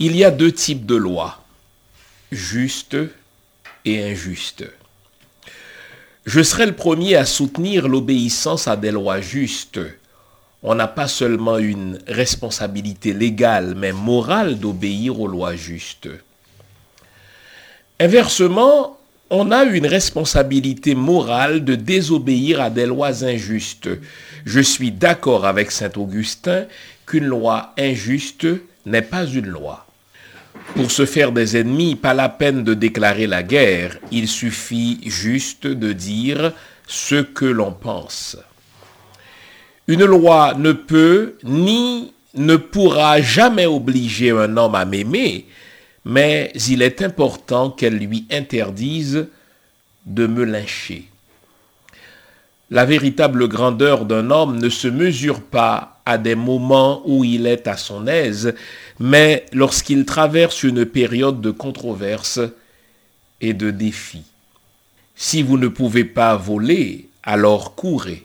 Il y a deux types de lois, justes et injustes. Je serai le premier à soutenir l'obéissance à des lois justes. On n'a pas seulement une responsabilité légale, mais morale d'obéir aux lois justes. Inversement, on a une responsabilité morale de désobéir à des lois injustes. Je suis d'accord avec Saint Augustin qu'une loi injuste n'est pas une loi. Pour se faire des ennemis, pas la peine de déclarer la guerre, il suffit juste de dire ce que l'on pense. Une loi ne peut ni ne pourra jamais obliger un homme à m'aimer, mais il est important qu'elle lui interdise de me lyncher. La véritable grandeur d'un homme ne se mesure pas à des moments où il est à son aise, mais lorsqu'il traverse une période de controverse et de défi. Si vous ne pouvez pas voler, alors courez.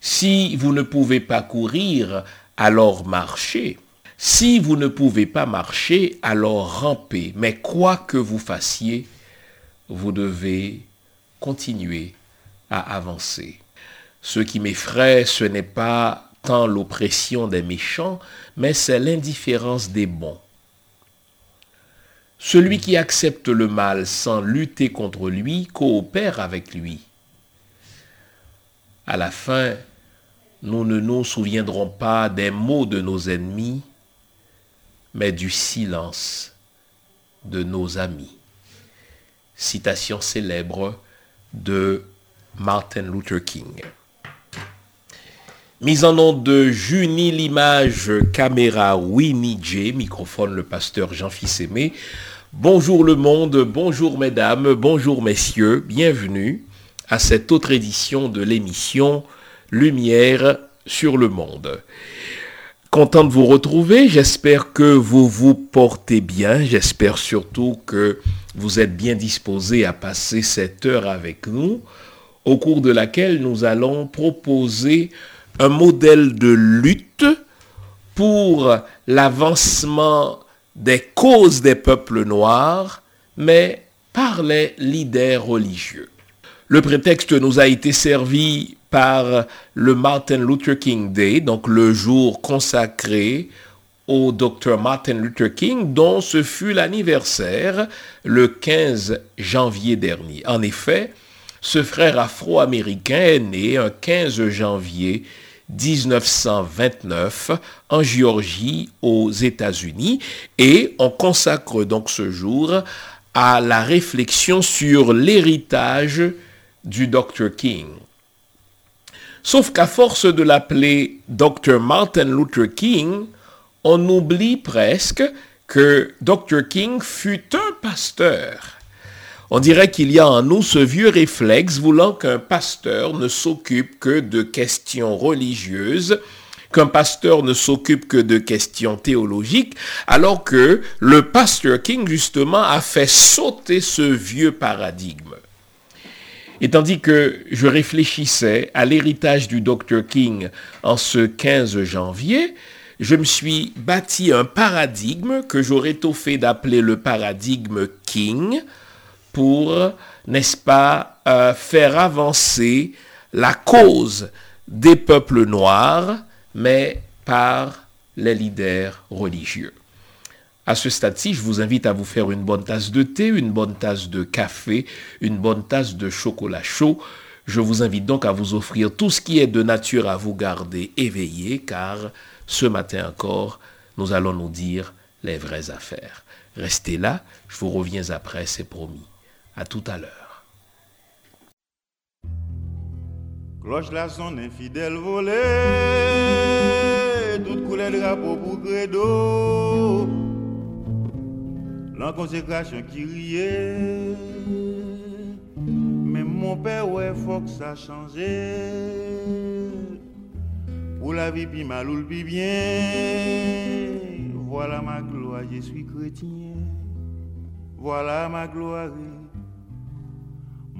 Si vous ne pouvez pas courir, alors marchez. Si vous ne pouvez pas marcher, alors rampez. Mais quoi que vous fassiez, vous devez continuer à avancer. Ce qui m'effraie, ce n'est pas tant l'oppression des méchants, mais c'est l'indifférence des bons. Celui qui accepte le mal sans lutter contre lui coopère avec lui. À la fin, nous ne nous souviendrons pas des mots de nos ennemis, mais du silence de nos amis. Citation célèbre de Martin Luther King. Mise en nom de Junie l'image caméra Winnie J, microphone le pasteur Jean-Fils Aimé. Bonjour le monde, bonjour mesdames, bonjour messieurs, bienvenue à cette autre édition de l'émission Lumière sur le monde. Content de vous retrouver, j'espère que vous vous portez bien, j'espère surtout que vous êtes bien disposés à passer cette heure avec nous, au cours de laquelle nous allons proposer un modèle de lutte pour l'avancement des causes des peuples noirs, mais par les leaders religieux. Le prétexte nous a été servi par le Martin Luther King Day, donc le jour consacré au docteur Martin Luther King, dont ce fut l'anniversaire le 15 janvier dernier. En effet, ce frère afro-américain est né un 15 janvier 1929 en Géorgie aux États-Unis et on consacre donc ce jour à la réflexion sur l'héritage du Dr. King. Sauf qu'à force de l'appeler Dr. Martin Luther King, on oublie presque que Dr. King fut un pasteur. On dirait qu'il y a en nous ce vieux réflexe voulant qu'un pasteur ne s'occupe que de questions religieuses, qu'un pasteur ne s'occupe que de questions théologiques, alors que le pasteur King, justement, a fait sauter ce vieux paradigme. Et tandis que je réfléchissais à l'héritage du Dr. King en ce 15 janvier, je me suis bâti un paradigme que j'aurais tôt fait d'appeler le paradigme King pour, n'est-ce pas, euh, faire avancer la cause des peuples noirs, mais par les leaders religieux. À ce stade-ci, je vous invite à vous faire une bonne tasse de thé, une bonne tasse de café, une bonne tasse de chocolat chaud. Je vous invite donc à vous offrir tout ce qui est de nature à vous garder éveillé, car ce matin encore, nous allons nous dire les vraies affaires. Restez là, je vous reviens après, c'est promis. À tout à l'heure. Cloche la son infidèle volée, toute couleur drapeau pour credo la consécration qui riait. Mais mon père, ouais, faut que ça change. Pour la vie, puis mal ou le bien. Voilà ma gloire, je suis chrétien. Voilà ma gloire.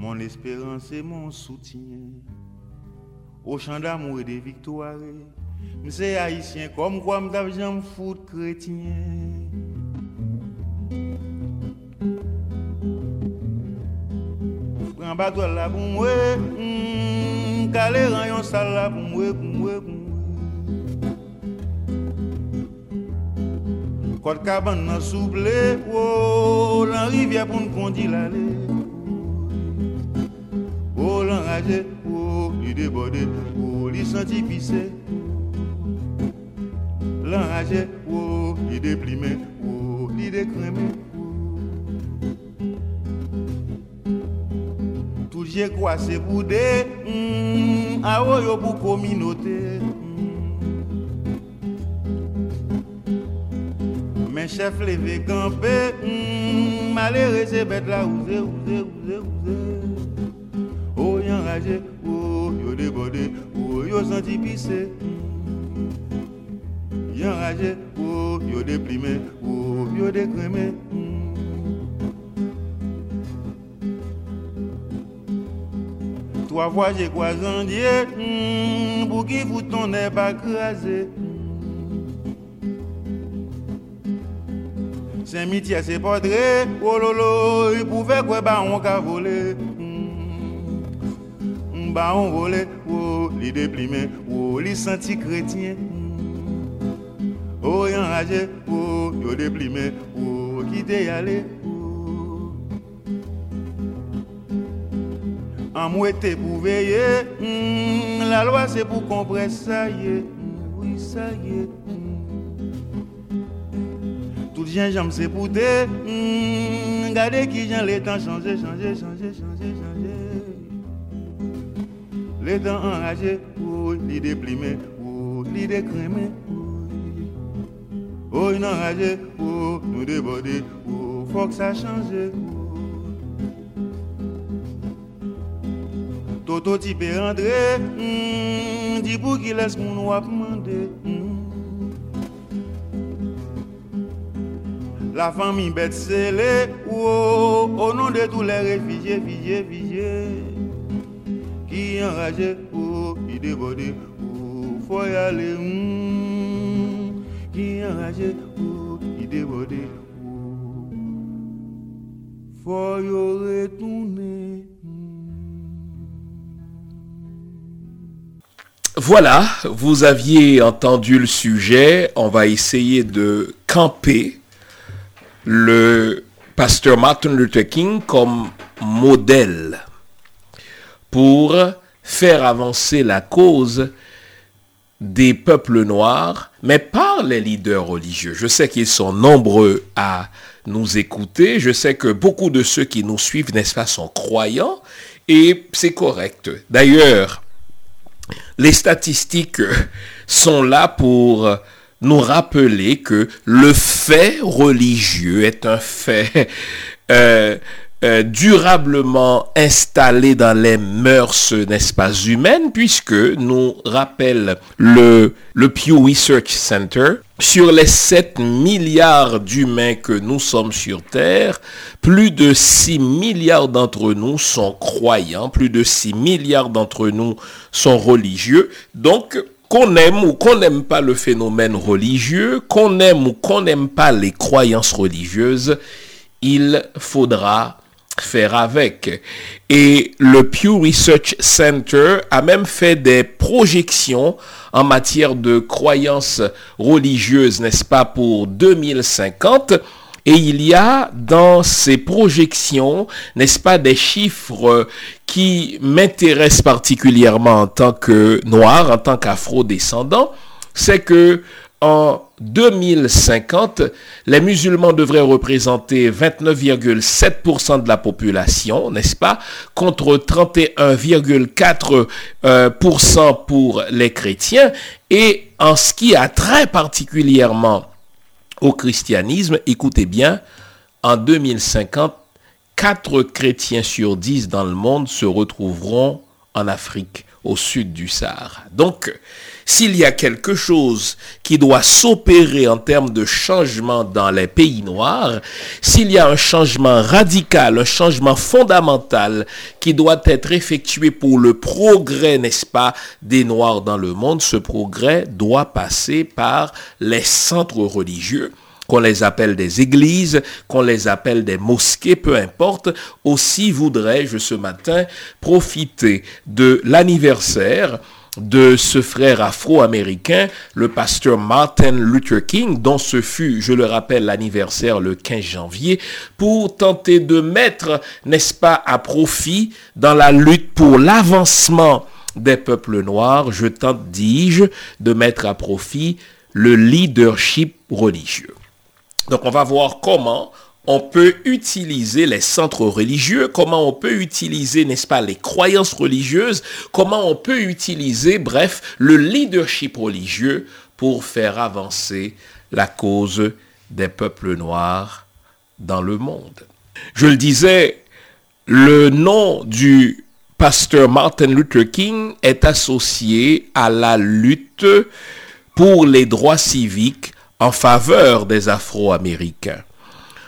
Mon espérance et mon soutien. Au champ d'amour et de victoire M'se haïtien Comme quoi m'dap j'en foute chrétien. Pren batwa la pou mwe Kale hmm, ran yon sal la pou mwe Pou mwe pou mwe Kote kaban nan souble Ou lan rivye pou n'kondi lale Oh lan raje oh, Li debode oh, Li santi pise. Lan raje oh, Li deplime oh, Li dekreme Tout jè kwa se boude mm, A yo pou kominote. Men chef leve kampe mm, Male reze bet la ouze, ouze, ouze, ouze O yon raje, o yo debode O yo santi pise Yon raje, o yo deprime O yo dekreme Trois fois j'ai croisé Pour qui vous n'est pas crasé. Saint-Mitier, c'est portrait, oh lolo, il pouvait quoi, bah on ka volé. Bah on volé, oh, li déprimé, oh, li senti chrétien. Oh, yon rage, oh, yo déprimé, oh, qui t'est allé, oh. En mouette pour veiller, mm, la loi c'est pour comprendre ça y est, mm, oui ça y est. Tout gingembre c'est pour te mm, Regardez qui j'en les temps changé, changé, changé, changé, changé Les temps enragés, oh, li déprimé, oh, li décrémé Oh, il enragé, oh, nous débordés, oh, faut que ça change oh. Toto type rentré, mm, pour qu'il laisse mon wap demander mm. La famille bête scellée, oh, au nom de tous les réfugiés, réfugiés, réfugiés, Voilà, vous aviez entendu le sujet, on va essayer de camper le pasteur Martin Luther King comme modèle pour faire avancer la cause des peuples noirs, mais par les leaders religieux. Je sais qu'ils sont nombreux à nous écouter. Je sais que beaucoup de ceux qui nous suivent, n'est-ce pas, sont croyants. Et c'est correct. D'ailleurs, les statistiques sont là pour nous rappeler que le fait religieux est un fait euh, euh, durablement installé dans les mœurs, n'est-ce pas, humaines, puisque nous rappelle le, le Pew Research Center, sur les 7 milliards d'humains que nous sommes sur Terre, plus de 6 milliards d'entre nous sont croyants, plus de 6 milliards d'entre nous sont religieux. Donc, qu'on aime ou qu'on n'aime pas le phénomène religieux, qu'on aime ou qu'on n'aime pas les croyances religieuses, il faudra faire avec. Et le Pew Research Center a même fait des projections en matière de croyances religieuses, n'est-ce pas, pour 2050. Et il y a dans ces projections, n'est-ce pas, des chiffres qui m'intéressent particulièrement en tant que noir, en tant qu'afro-descendant, c'est que en 2050, les musulmans devraient représenter 29,7% de la population, n'est-ce pas, contre 31,4% euh, pour les chrétiens. Et en ce qui a très particulièrement au christianisme, écoutez bien, en 2050, 4 chrétiens sur 10 dans le monde se retrouveront en Afrique, au sud du Sahara. Donc, s'il y a quelque chose qui doit s'opérer en termes de changement dans les pays noirs, s'il y a un changement radical, un changement fondamental qui doit être effectué pour le progrès, n'est-ce pas, des noirs dans le monde, ce progrès doit passer par les centres religieux qu'on les appelle des églises, qu'on les appelle des mosquées, peu importe, aussi voudrais-je ce matin profiter de l'anniversaire de ce frère afro-américain, le pasteur Martin Luther King, dont ce fut, je le rappelle, l'anniversaire le 15 janvier, pour tenter de mettre, n'est-ce pas, à profit dans la lutte pour l'avancement des peuples noirs, je tente, dis-je, de mettre à profit le leadership religieux. Donc on va voir comment on peut utiliser les centres religieux, comment on peut utiliser, n'est-ce pas, les croyances religieuses, comment on peut utiliser, bref, le leadership religieux pour faire avancer la cause des peuples noirs dans le monde? Je le disais, le nom du pasteur Martin Luther King est associé à la lutte pour les droits civiques en faveur des Afro-Américains.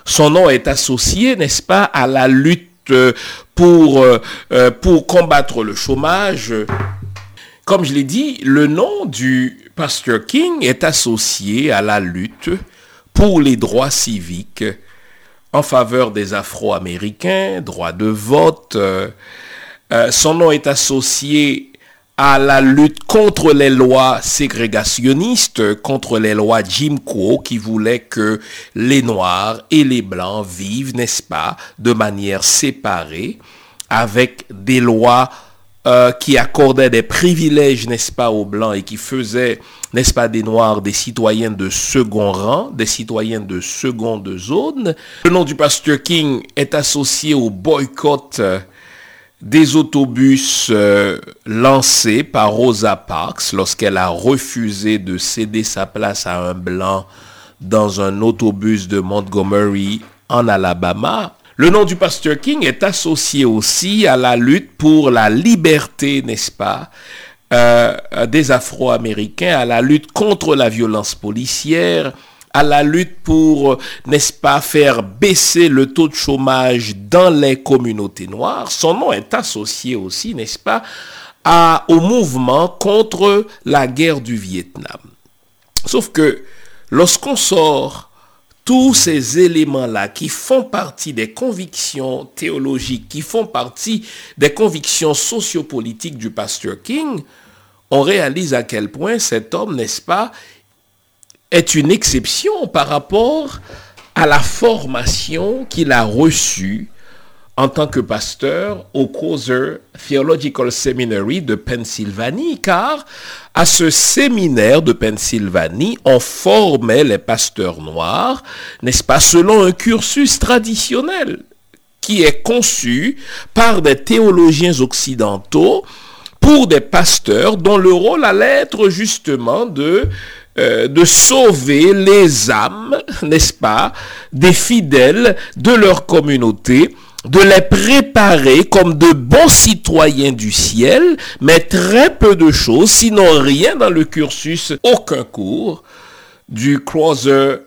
Son nom est associé, n'est-ce pas, à la lutte euh, pour, euh, euh, pour combattre le chômage. Comme je l'ai dit, le nom du pasteur King est associé à la lutte pour les droits civiques en faveur des Afro-Américains, droit de vote. son nom est associé à la lutte contre les lois ségrégationnistes, contre les lois Jim Crow qui voulaient que les Noirs et les Blancs vivent, n'est-ce pas, de manière séparée, avec des lois euh, qui accordaient des privilèges, n'est-ce pas, aux Blancs et qui faisaient, n'est-ce pas, des Noirs des citoyens de second rang, des citoyens de seconde zone. Le nom du pasteur King est associé au boycott des autobus euh, lancés par Rosa Parks lorsqu'elle a refusé de céder sa place à un blanc dans un autobus de Montgomery en Alabama. Le nom du pasteur King est associé aussi à la lutte pour la liberté, n'est-ce pas, euh, des Afro-Américains, à la lutte contre la violence policière, à la lutte pour, n'est-ce pas, faire baisser le taux de chômage dans les communautés noires. Son nom est associé aussi, n'est-ce pas, au mouvement contre la guerre du Vietnam. Sauf que lorsqu'on sort tous ces éléments-là qui font partie des convictions théologiques, qui font partie des convictions sociopolitiques du pasteur King, on réalise à quel point cet homme, n'est-ce pas, est une exception par rapport à la formation qu'il a reçue en tant que pasteur au Coser Theological Seminary de Pennsylvanie, car à ce séminaire de Pennsylvanie, on formait les pasteurs noirs, n'est-ce pas, selon un cursus traditionnel qui est conçu par des théologiens occidentaux pour des pasteurs dont le rôle allait être justement de euh, de sauver les âmes, n'est-ce pas, des fidèles de leur communauté, de les préparer comme de bons citoyens du ciel, mais très peu de choses, sinon rien dans le cursus, aucun cours du Crozer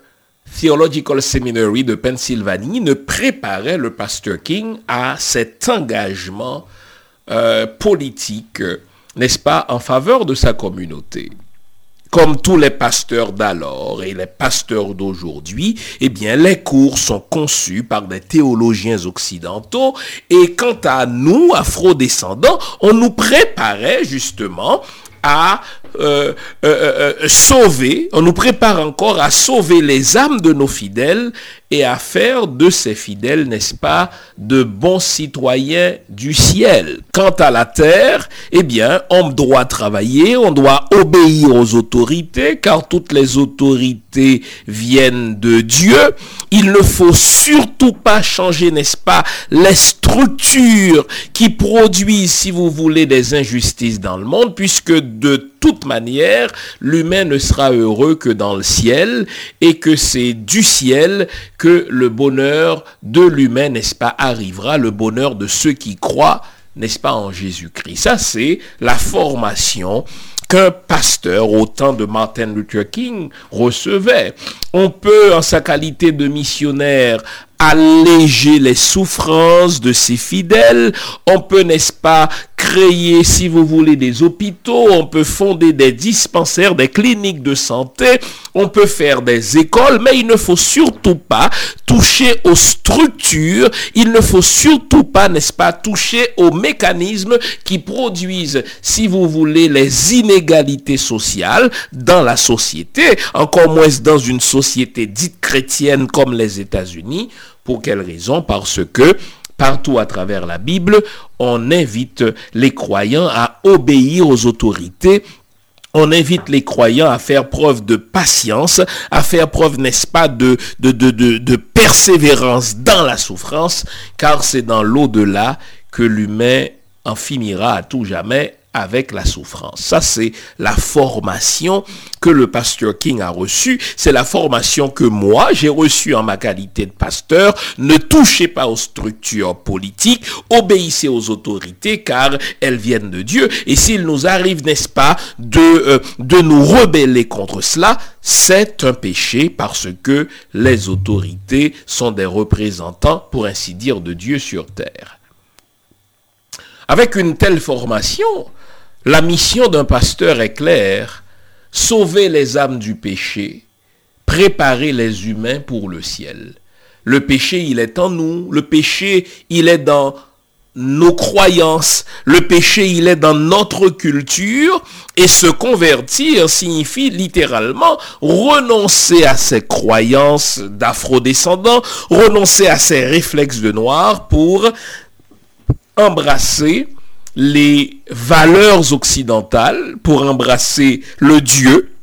Theological Seminary de Pennsylvanie ne préparait le pasteur King à cet engagement euh, politique, n'est-ce pas, en faveur de sa communauté comme tous les pasteurs d'alors et les pasteurs d'aujourd'hui, eh bien, les cours sont conçus par des théologiens occidentaux. Et quant à nous, afro-descendants, on nous préparait justement à euh, euh, euh, sauver, on nous prépare encore à sauver les âmes de nos fidèles et à faire de ces fidèles, n'est-ce pas, de bons citoyens du ciel. Quant à la terre, eh bien, on doit travailler, on doit obéir aux autorités, car toutes les autorités viennent de Dieu. Il ne faut surtout pas changer, n'est-ce pas, les structures qui produisent, si vous voulez, des injustices dans le monde, puisque de toute manière, l'humain ne sera heureux que dans le ciel et que c'est du ciel que le bonheur de l'humain, n'est-ce pas, arrivera, le bonheur de ceux qui croient, n'est-ce pas, en Jésus-Christ. Ça, c'est la formation qu'un pasteur au temps de Martin Luther King recevait. On peut, en sa qualité de missionnaire, alléger les souffrances de ses fidèles. On peut, n'est-ce pas, créer, si vous voulez, des hôpitaux, on peut fonder des dispensaires, des cliniques de santé, on peut faire des écoles, mais il ne faut surtout pas toucher aux structures, il ne faut surtout pas, n'est-ce pas, toucher aux mécanismes qui produisent, si vous voulez, les inégalités sociales dans la société, encore moins dans une société dite chrétienne comme les États-Unis. Pour quelle raison? Parce que partout à travers la Bible, on invite les croyants à obéir aux autorités. On invite les croyants à faire preuve de patience, à faire preuve, n'est-ce pas, de, persévérance dans la souffrance, car c'est dans l'au-delà que l'humain en finira à tout jamais avec la souffrance. Ça, c'est la formation que le pasteur King a reçue. C'est la formation que moi, j'ai reçue en ma qualité de pasteur. Ne touchez pas aux structures politiques, obéissez aux autorités car elles viennent de Dieu. Et s'il nous arrive, n'est-ce pas, de, euh, de nous rebeller contre cela, c'est un péché parce que les autorités sont des représentants, pour ainsi dire, de Dieu sur terre. Avec une telle formation, la mission d'un pasteur est claire, sauver les âmes du péché, préparer les humains pour le ciel. Le péché, il est en nous, le péché, il est dans nos croyances, le péché, il est dans notre culture, et se convertir signifie littéralement renoncer à ses croyances d'afro-descendants, renoncer à ses réflexes de noir pour embrasser les valeurs occidentales pour embrasser le Dieu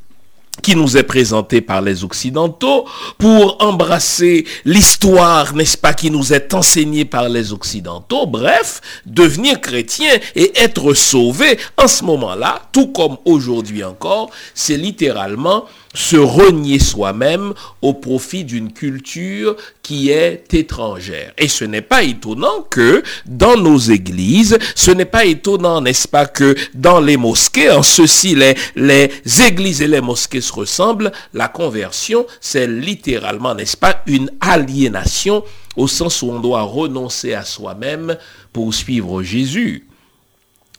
qui nous est présenté par les Occidentaux, pour embrasser l'histoire, n'est-ce pas, qui nous est enseignée par les Occidentaux. Bref, devenir chrétien et être sauvé en ce moment-là, tout comme aujourd'hui encore, c'est littéralement se renier soi-même au profit d'une culture qui est étrangère. Et ce n'est pas étonnant que dans nos églises, ce n'est pas étonnant, n'est-ce pas, que dans les mosquées, en ceci, les, les églises et les mosquées se ressemblent, la conversion, c'est littéralement, n'est-ce pas, une aliénation au sens où on doit renoncer à soi-même pour suivre Jésus.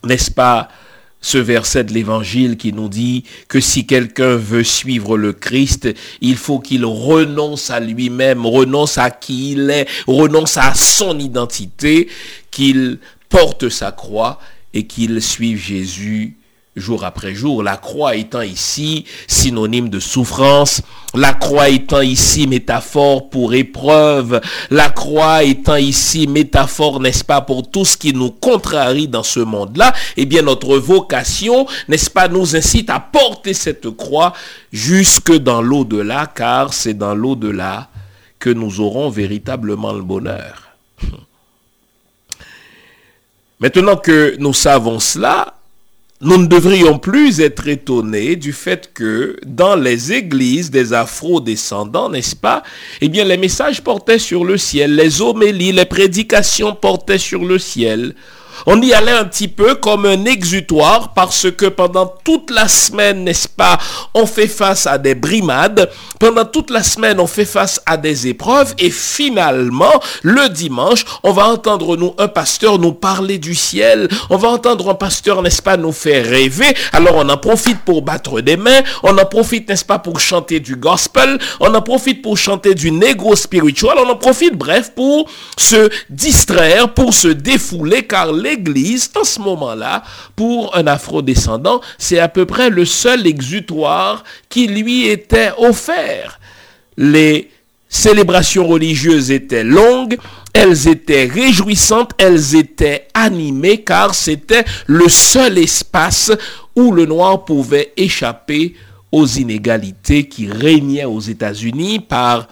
N'est-ce pas ce verset de l'évangile qui nous dit que si quelqu'un veut suivre le Christ, il faut qu'il renonce à lui-même, renonce à qui il est, renonce à son identité, qu'il porte sa croix et qu'il suive Jésus jour après jour. La croix étant ici synonyme de souffrance, la croix étant ici métaphore pour épreuve, la croix étant ici métaphore, n'est-ce pas, pour tout ce qui nous contrarie dans ce monde-là, eh bien notre vocation, n'est-ce pas, nous incite à porter cette croix jusque dans l'au-delà, car c'est dans l'au-delà que nous aurons véritablement le bonheur. Maintenant que nous savons cela, nous ne devrions plus être étonnés du fait que dans les églises des afro-descendants, n'est-ce pas, eh bien les messages portaient sur le ciel, les homélies, les prédications portaient sur le ciel. On y allait un petit peu comme un exutoire parce que pendant toute la semaine, n'est-ce pas, on fait face à des brimades. Pendant toute la semaine, on fait face à des épreuves. Et finalement, le dimanche, on va entendre nous, un pasteur nous parler du ciel. On va entendre un pasteur, n'est-ce pas, nous faire rêver. Alors on en profite pour battre des mains. On en profite, n'est-ce pas, pour chanter du gospel. On en profite pour chanter du négro spiritual. On en profite, bref, pour se distraire, pour se défouler, car l'Église, en ce moment-là, pour un afro-descendant, c'est à peu près le seul exutoire qui lui était offert. Les célébrations religieuses étaient longues, elles étaient réjouissantes, elles étaient animées, car c'était le seul espace où le noir pouvait échapper aux inégalités qui régnaient aux États-Unis par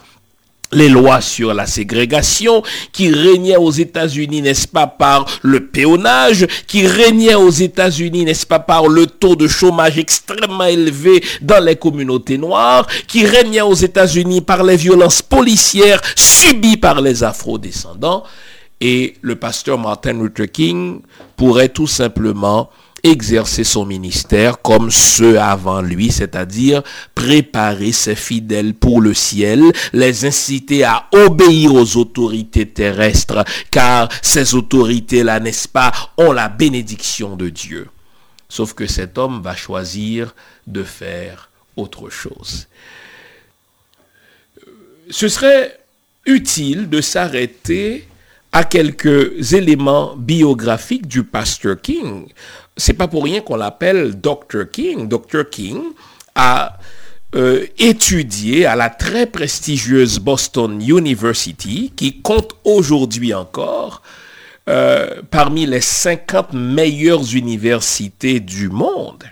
les lois sur la ségrégation qui régnaient aux États-Unis, n'est-ce pas, par le péonnage, qui régnait aux États-Unis, n'est-ce pas, par le taux de chômage extrêmement élevé dans les communautés noires, qui régnait aux États-Unis par les violences policières subies par les afro-descendants. Et le pasteur Martin Luther King pourrait tout simplement exercer son ministère comme ceux avant lui, c'est-à-dire préparer ses fidèles pour le ciel, les inciter à obéir aux autorités terrestres, car ces autorités-là, n'est-ce pas, ont la bénédiction de Dieu. Sauf que cet homme va choisir de faire autre chose. Ce serait utile de s'arrêter à quelques éléments biographiques du pasteur King. C'est pas pour rien qu'on l'appelle Dr. King. Dr. King a euh, étudié à la très prestigieuse Boston University, qui compte aujourd'hui encore euh, parmi les 50 meilleures universités du monde.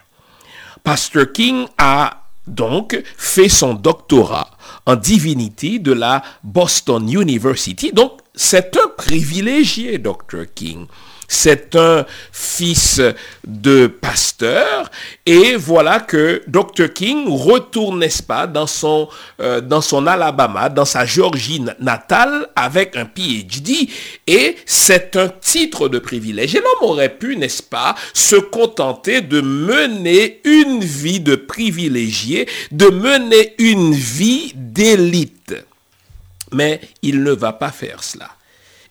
Pasteur King a donc fait son doctorat en divinité de la Boston University. Donc, c'est un privilégié, Dr. King. C'est un fils de pasteur. Et voilà que Dr. King retourne, n'est-ce pas, dans son, euh, Alabama, dans sa Georgie natale, avec un PhD. Et c'est un titre de privilège. Et l'homme aurait pu, n'est-ce pas, se contenter de mener une vie de privilégié, de mener une vie d'élite. Mais il ne va pas faire cela.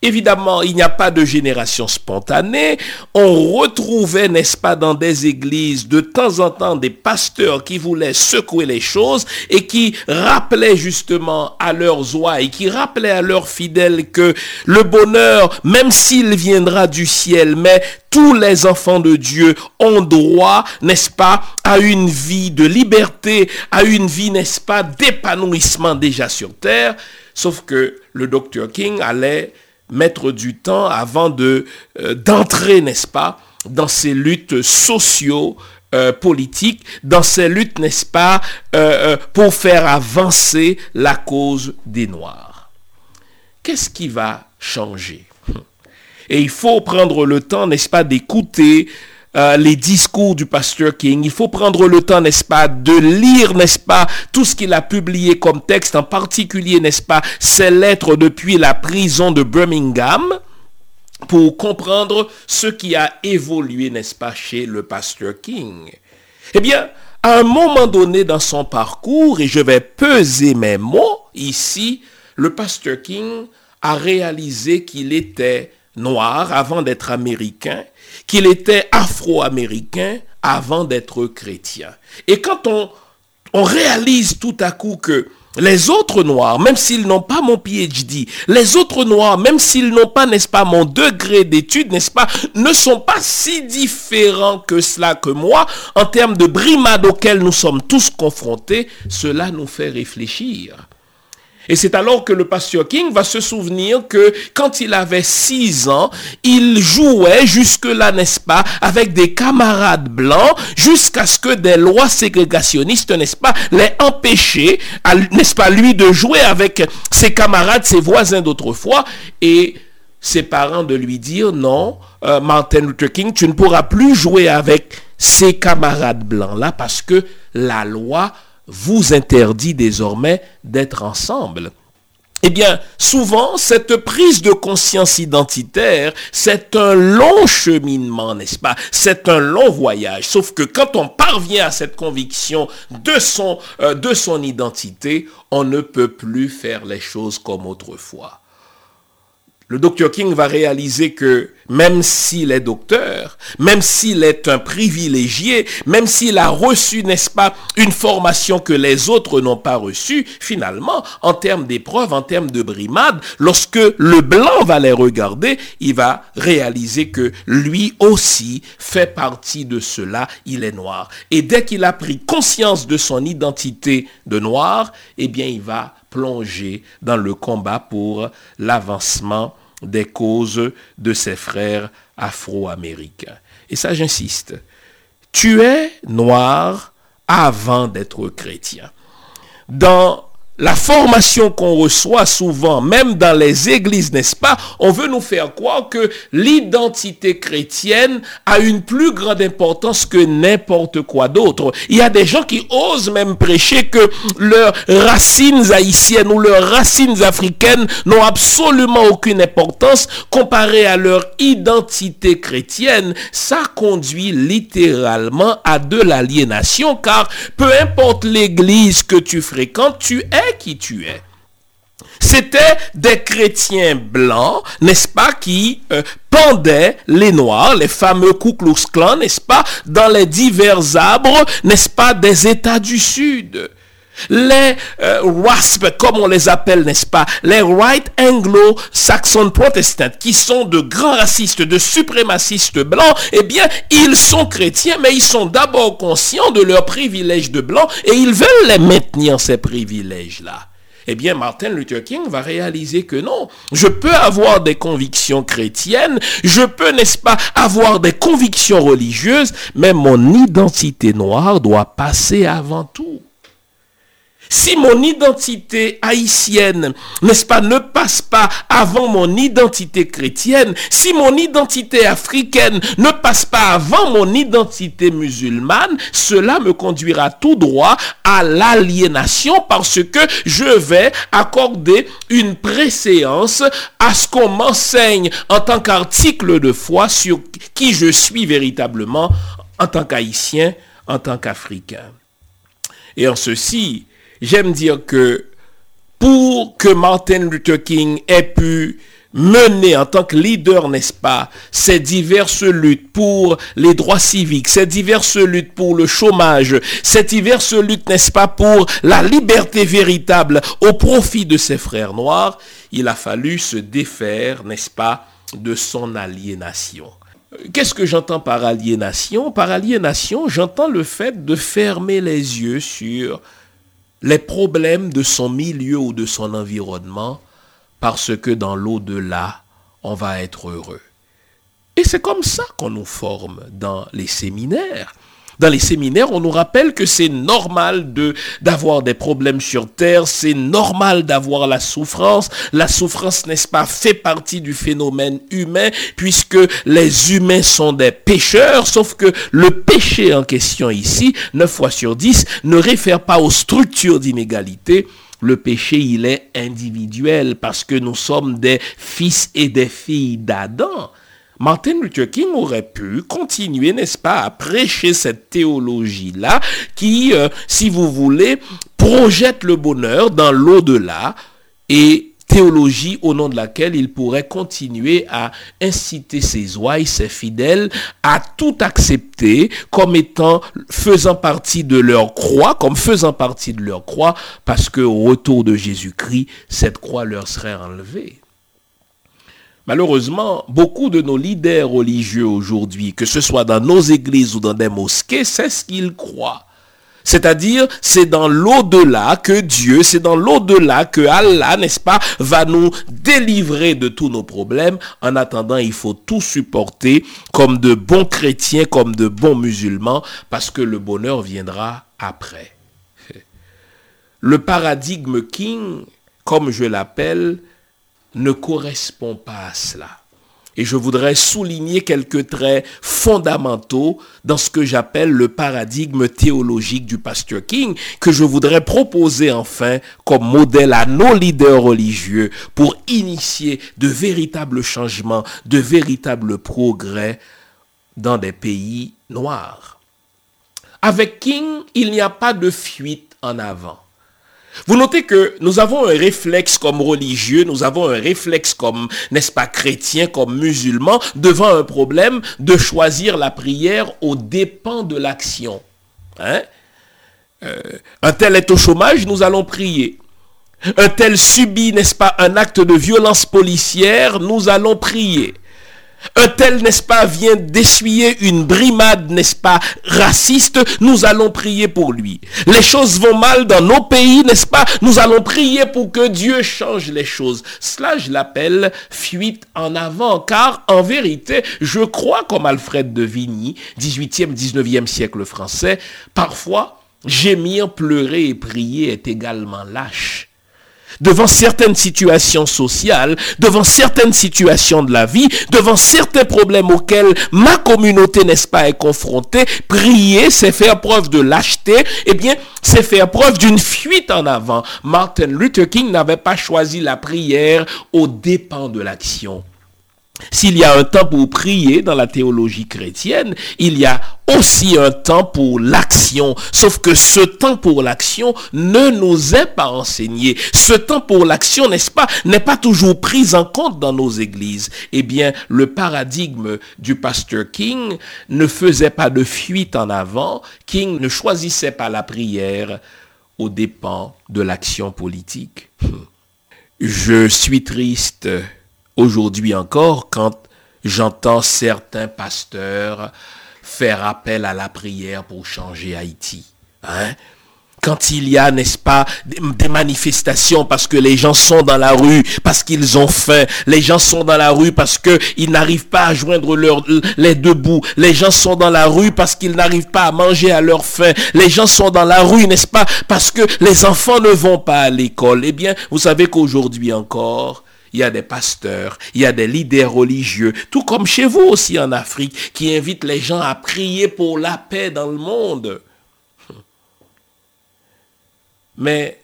Évidemment, il n'y a pas de génération spontanée. On retrouvait, n'est-ce pas, dans des églises de temps en temps des pasteurs qui voulaient secouer les choses et qui rappelaient justement à leurs oies et qui rappelaient à leurs fidèles que le bonheur, même s'il viendra du ciel, mais tous les enfants de Dieu ont droit, n'est-ce pas, à une vie de liberté, à une vie, n'est-ce pas, d'épanouissement déjà sur terre. Sauf que le docteur King allait mettre du temps avant de euh, d'entrer, n'est-ce pas, dans ces luttes sociaux euh, politiques, dans ces luttes, n'est-ce pas, euh, pour faire avancer la cause des Noirs. Qu'est-ce qui va changer? Et il faut prendre le temps, n'est-ce pas, d'écouter euh, les discours du pasteur King. Il faut prendre le temps, n'est-ce pas, de lire, n'est-ce pas, tout ce qu'il a publié comme texte, en particulier, n'est-ce pas, ses lettres depuis la prison de Birmingham pour comprendre ce qui a évolué, n'est-ce pas, chez le pasteur King. Eh bien, à un moment donné dans son parcours, et je vais peser mes mots ici, le pasteur King a réalisé qu'il était noir avant d'être américain qu'il était afro-américain avant d'être chrétien. Et quand on, réalise tout à coup que les autres noirs, même s'ils n'ont pas mon PhD, les autres noirs, même s'ils n'ont pas, n'est-ce pas, mon degré d'étude, n'est-ce pas, ne sont pas si différents que cela que moi, en termes de brimades auxquelles nous sommes tous confrontés, cela nous fait réfléchir. Et c'est alors que le pasteur King va se souvenir que quand il avait six ans, il jouait jusque-là, n'est-ce pas, avec des camarades blancs, jusqu'à ce que des lois ségrégationnistes, n'est-ce pas, l'aient empêché, n'est-ce pas, lui de jouer avec ses camarades, ses voisins d'autrefois, et ses parents de lui dire, non, euh, Martin Luther King, tu ne pourras plus jouer avec ces camarades blancs-là parce que la loi vous interdit désormais d'être ensemble. Eh bien, souvent, cette prise de conscience identitaire, c'est un long cheminement, n'est-ce pas? C'est un long voyage. Sauf que quand on parvient à cette conviction de son, euh, de son identité, on ne peut plus faire les choses comme autrefois le docteur King va réaliser que même s'il est docteur, même s'il est un privilégié, même s'il a reçu, n'est-ce pas, une formation que les autres n'ont pas reçue, finalement, en termes d'épreuves, en termes de brimades, lorsque le blanc va les regarder, il va réaliser que lui aussi fait partie de cela, il est noir. Et dès qu'il a pris conscience de son identité de noir, eh bien, il va plonger dans le combat pour l'avancement des causes de ses frères afro-américains. Et ça, j'insiste. Tu es noir avant d'être chrétien. Dans la formation qu'on reçoit souvent, même dans les églises, n'est-ce pas? On veut nous faire croire que l'identité chrétienne a une plus grande importance que n'importe quoi d'autre. Il y a des gens qui osent même prêcher que leurs racines haïtiennes ou leurs racines africaines n'ont absolument aucune importance comparée à leur identité chrétienne. Ça conduit littéralement à de l'aliénation car peu importe l'église que tu fréquentes, tu es qui tu es. C'était des chrétiens blancs, n'est-ce pas, qui euh, pendaient les noirs, les fameux Ku Klux n'est-ce pas, dans les divers arbres, n'est-ce pas, des États du Sud les euh, comme on les appelle, n'est-ce pas, les White Anglo-Saxon Protestants, qui sont de grands racistes, de suprémacistes blancs, eh bien, ils sont chrétiens, mais ils sont d'abord conscients de leurs privilèges de blancs et ils veulent les maintenir, ces privilèges-là. Eh bien, Martin Luther King va réaliser que non, je peux avoir des convictions chrétiennes, je peux, n'est-ce pas, avoir des convictions religieuses, mais mon identité noire doit passer avant tout. Si mon identité haïtienne, n'est-ce pas, ne passe pas avant mon identité chrétienne, si mon identité africaine ne passe pas avant mon identité musulmane, cela me conduira tout droit à l'aliénation parce que je vais accorder une préséance à ce qu'on m'enseigne en tant qu'article de foi sur qui je suis véritablement en tant qu'haïtien, en tant qu'africain. Et en ceci, j'aime dire que pour que Martin Luther King ait pu mener en tant que leader, n'est-ce pas, ces diverses luttes pour les droits civiques, ces diverses luttes pour le chômage, ces diverses luttes, n'est-ce pas, pour la liberté véritable au profit de ses frères noirs, il a fallu se défaire, n'est-ce pas, de son aliénation. Qu'est-ce que j'entends par aliénation? Par aliénation, j'entends le fait de fermer les yeux sur les problèmes de son milieu ou de son environnement parce que dans l'au-delà, on va être heureux. Et c'est comme ça qu'on nous forme dans les séminaires. Dans les séminaires, on nous rappelle que c'est normal d'avoir des problèmes sur terre, c'est normal d'avoir la souffrance. La souffrance, n'est-ce pas, fait partie du phénomène humain puisque les humains sont des pécheurs, sauf que le péché en question ici, 9 fois sur 10, ne réfère pas aux structures d'inégalité, le péché, il est individuel parce que nous sommes des fils et des filles d'Adam. Martin Luther King aurait pu continuer, n'est-ce pas, à prêcher cette théologie-là qui, euh, si vous voulez, projette le bonheur dans l'au-delà et théologie au nom de laquelle il pourrait continuer à inciter ses ouailles, ses fidèles, à tout accepter comme étant faisant partie de leur croix, comme faisant partie de leur croix, parce qu'au retour de Jésus-Christ, cette croix leur serait enlevée. Malheureusement, beaucoup de nos leaders religieux aujourd'hui, que ce soit dans nos églises ou dans des mosquées, c'est ce qu'ils croient. C'est-à-dire, c'est dans l'au-delà que Dieu, c'est dans l'au-delà que Allah, n'est-ce pas, va nous délivrer de tous nos problèmes. En attendant, il faut tout supporter comme de bons chrétiens, comme de bons musulmans, parce que le bonheur viendra après. Le paradigme King, comme je l'appelle, ne correspond pas à cela. Et je voudrais souligner quelques traits fondamentaux dans ce que j'appelle le paradigme théologique du pasteur King, que je voudrais proposer enfin comme modèle à nos leaders religieux pour initier de véritables changements, de véritables progrès dans des pays noirs. Avec King, il n'y a pas de fuite en avant. Vous notez que nous avons un réflexe comme religieux, nous avons un réflexe comme, n'est-ce pas, chrétien, comme musulman, devant un problème de choisir la prière aux dépens de l'action. Hein? Euh, un tel est au chômage, nous allons prier. Un tel subit, n'est-ce pas, un acte de violence policière, nous allons prier. Un tel, n'est-ce pas, vient d'essuyer une brimade, n'est-ce pas, raciste, nous allons prier pour lui. Les choses vont mal dans nos pays, n'est-ce pas, nous allons prier pour que Dieu change les choses. Cela, je l'appelle fuite en avant, car en vérité, je crois comme Alfred de Vigny, 18e, 19e siècle français, parfois, gémir, pleurer et prier est également lâche. Devant certaines situations sociales, devant certaines situations de la vie, devant certains problèmes auxquels ma communauté, n'est-ce pas, est confrontée, prier, c'est faire preuve de lâcheté, eh bien, c'est faire preuve d'une fuite en avant. Martin Luther King n'avait pas choisi la prière aux dépens de l'action. S'il y a un temps pour prier dans la théologie chrétienne, il y a aussi un temps pour l'action. Sauf que ce temps pour l'action ne nous est pas enseigné. Ce temps pour l'action, n'est-ce pas, n'est pas toujours pris en compte dans nos églises. Eh bien, le paradigme du pasteur King ne faisait pas de fuite en avant. King ne choisissait pas la prière aux dépens de l'action politique. Je suis triste aujourd'hui encore quand j'entends certains pasteurs faire appel à la prière pour changer Haïti. Hein? Quand il y a, n'est-ce pas, des manifestations parce que les gens sont dans la rue, parce qu'ils ont faim. Les gens sont dans la rue parce qu'ils n'arrivent pas à joindre leur, les deux bouts. Les gens sont dans la rue parce qu'ils n'arrivent pas à manger à leur faim. Les gens sont dans la rue, n'est-ce pas, parce que les enfants ne vont pas à l'école. Eh bien, vous savez qu'aujourd'hui encore, il y a des pasteurs, il y a des leaders religieux, tout comme chez vous aussi en Afrique, qui invitent les gens à prier pour la paix dans le monde. Mais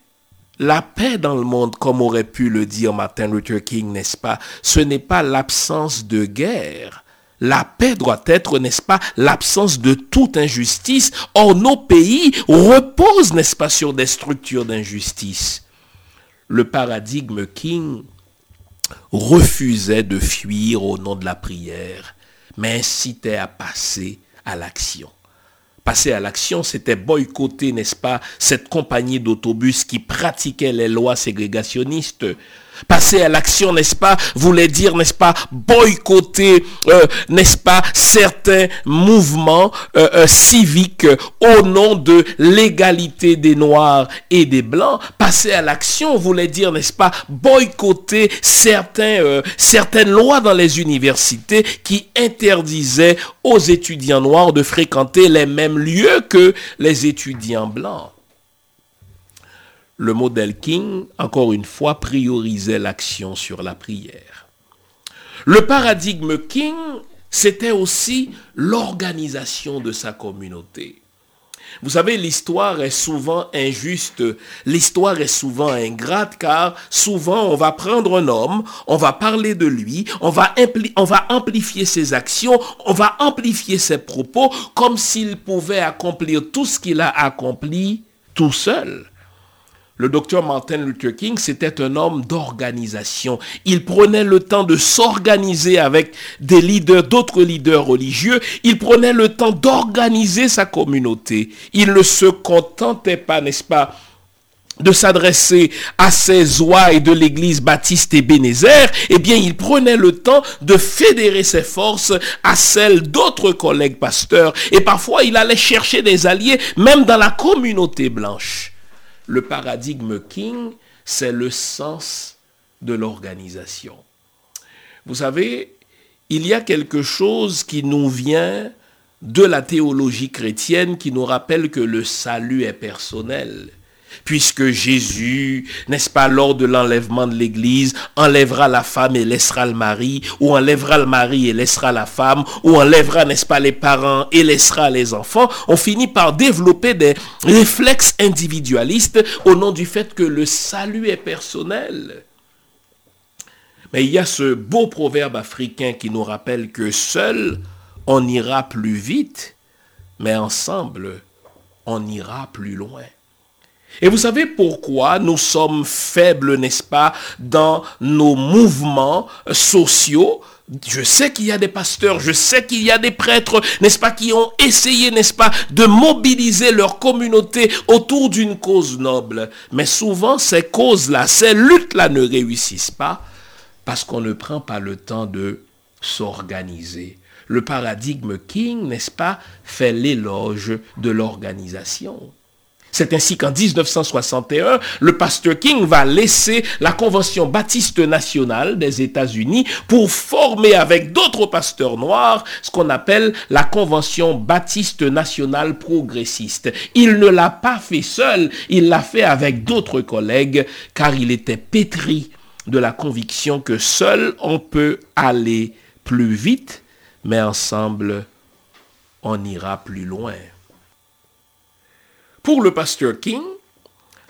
la paix dans le monde, comme aurait pu le dire Martin Luther King, n'est-ce pas, ce n'est pas l'absence de guerre. La paix doit être, n'est-ce pas, l'absence de toute injustice. Or, nos pays reposent, n'est-ce pas, sur des structures d'injustice. Le paradigme King refusait de fuir au nom de la prière, mais incitait à passer à l'action. Passer à l'action, c'était boycotter, n'est-ce pas, cette compagnie d'autobus qui pratiquait les lois ségrégationnistes, Passer à l'action, n'est-ce pas, voulait dire, n'est-ce pas, boycotter, euh, n'est-ce pas, certains mouvements euh, euh, civiques au nom de l'égalité des Noirs et des Blancs. Passer à l'action voulait dire, n'est-ce pas, boycotter certains, certaines lois dans les universités qui interdisaient aux étudiants noirs de fréquenter les mêmes lieux que les étudiants blancs le modèle King, encore une fois, priorisait l'action sur la prière. Le paradigme King, c'était aussi l'organisation de sa communauté. Vous savez, l'histoire est souvent injuste, l'histoire est souvent ingrate, car souvent on va prendre un homme, on va parler de lui, on va, on va amplifier ses actions, on va amplifier ses propos, comme s'il pouvait accomplir tout ce qu'il a accompli tout seul. Le docteur Martin Luther King, c'était un homme d'organisation. Il prenait le temps de s'organiser avec des leaders, d'autres leaders religieux. Il prenait le temps d'organiser sa communauté. Il ne se contentait pas, n'est-ce pas, de s'adresser à ses ouailles de l'église baptiste et Bénézère, eh bien, il prenait le temps de fédérer ses forces à celles d'autres collègues pasteurs. Et parfois, il allait chercher des alliés, même dans la communauté blanche. Le paradigme King, c'est le sens de l'organisation. Vous savez, il y a quelque chose qui nous vient de la théologie chrétienne qui nous rappelle que le salut est personnel puisque Jésus, n'est-ce pas, lors de l'enlèvement de l'Église, enlèvera la femme et laissera le mari, ou enlèvera le mari et laissera la femme, ou enlèvera, n'est-ce pas, les parents et laissera les enfants, on finit par développer des réflexes individualistes au nom du fait que le salut est personnel. Mais il y a ce beau proverbe africain qui nous rappelle que seul on ira plus vite, mais ensemble on ira plus loin. Et vous savez pourquoi nous sommes faibles, n'est-ce pas, dans nos mouvements sociaux? Je sais qu'il y a des pasteurs, je sais qu'il y a des prêtres, n'est-ce pas, qui ont essayé, n'est-ce pas, de mobiliser leur communauté autour d'une cause noble. Mais souvent, ces causes-là, ces luttes-là ne réussissent pas parce qu'on ne prend pas le temps de s'organiser. Le paradigme King, n'est-ce pas, fait l'éloge de l'organisation. C'est ainsi qu'en 1961, le pasteur King va laisser la Convention baptiste nationale des États-Unis pour former avec d'autres pasteurs noirs ce qu'on appelle la Convention baptiste nationale progressiste. Il ne l'a pas fait seul, il l'a fait avec d'autres collègues car il était pétri de la conviction que seul on peut aller plus vite, mais ensemble on ira plus loin. Pour le pasteur King,